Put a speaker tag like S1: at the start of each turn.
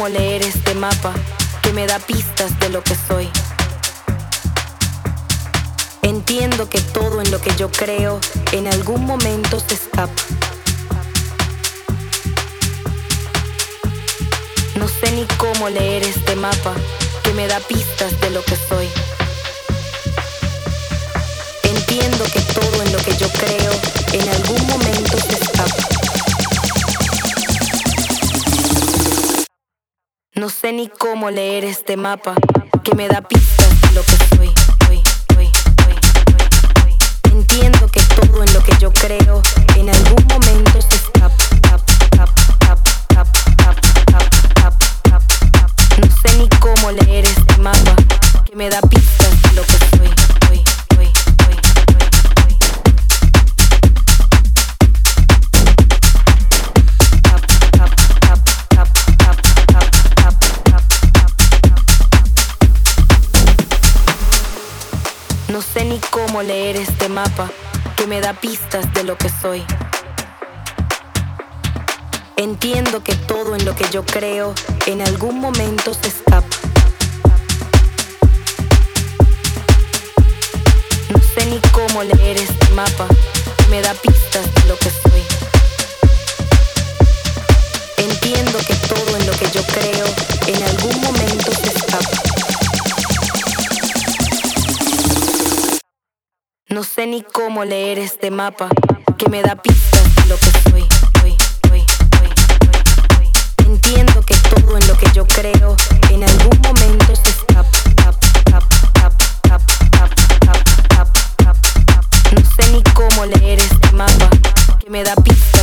S1: cómo leer este mapa que me da pistas de lo que soy. Entiendo que todo en lo que yo creo en algún momento se escapa. No sé ni cómo leer este mapa que me da pistas de lo que soy. Entiendo que todo en lo que yo creo en algún momento se escapa. No sé ni cómo leer este mapa que me da pistas de lo que soy. No sé ni cómo leer este mapa que me da pistas de lo que soy. Entiendo que todo en lo que yo creo en algún momento se escapa. No sé ni cómo leer este mapa que me da pistas de lo que soy. Entiendo que todo en lo que yo creo No sé ni cómo leer este mapa que me da pistas de lo que soy. Entiendo que todo en lo que yo creo en algún momento se escapa. No sé ni cómo leer este mapa que me da pistas.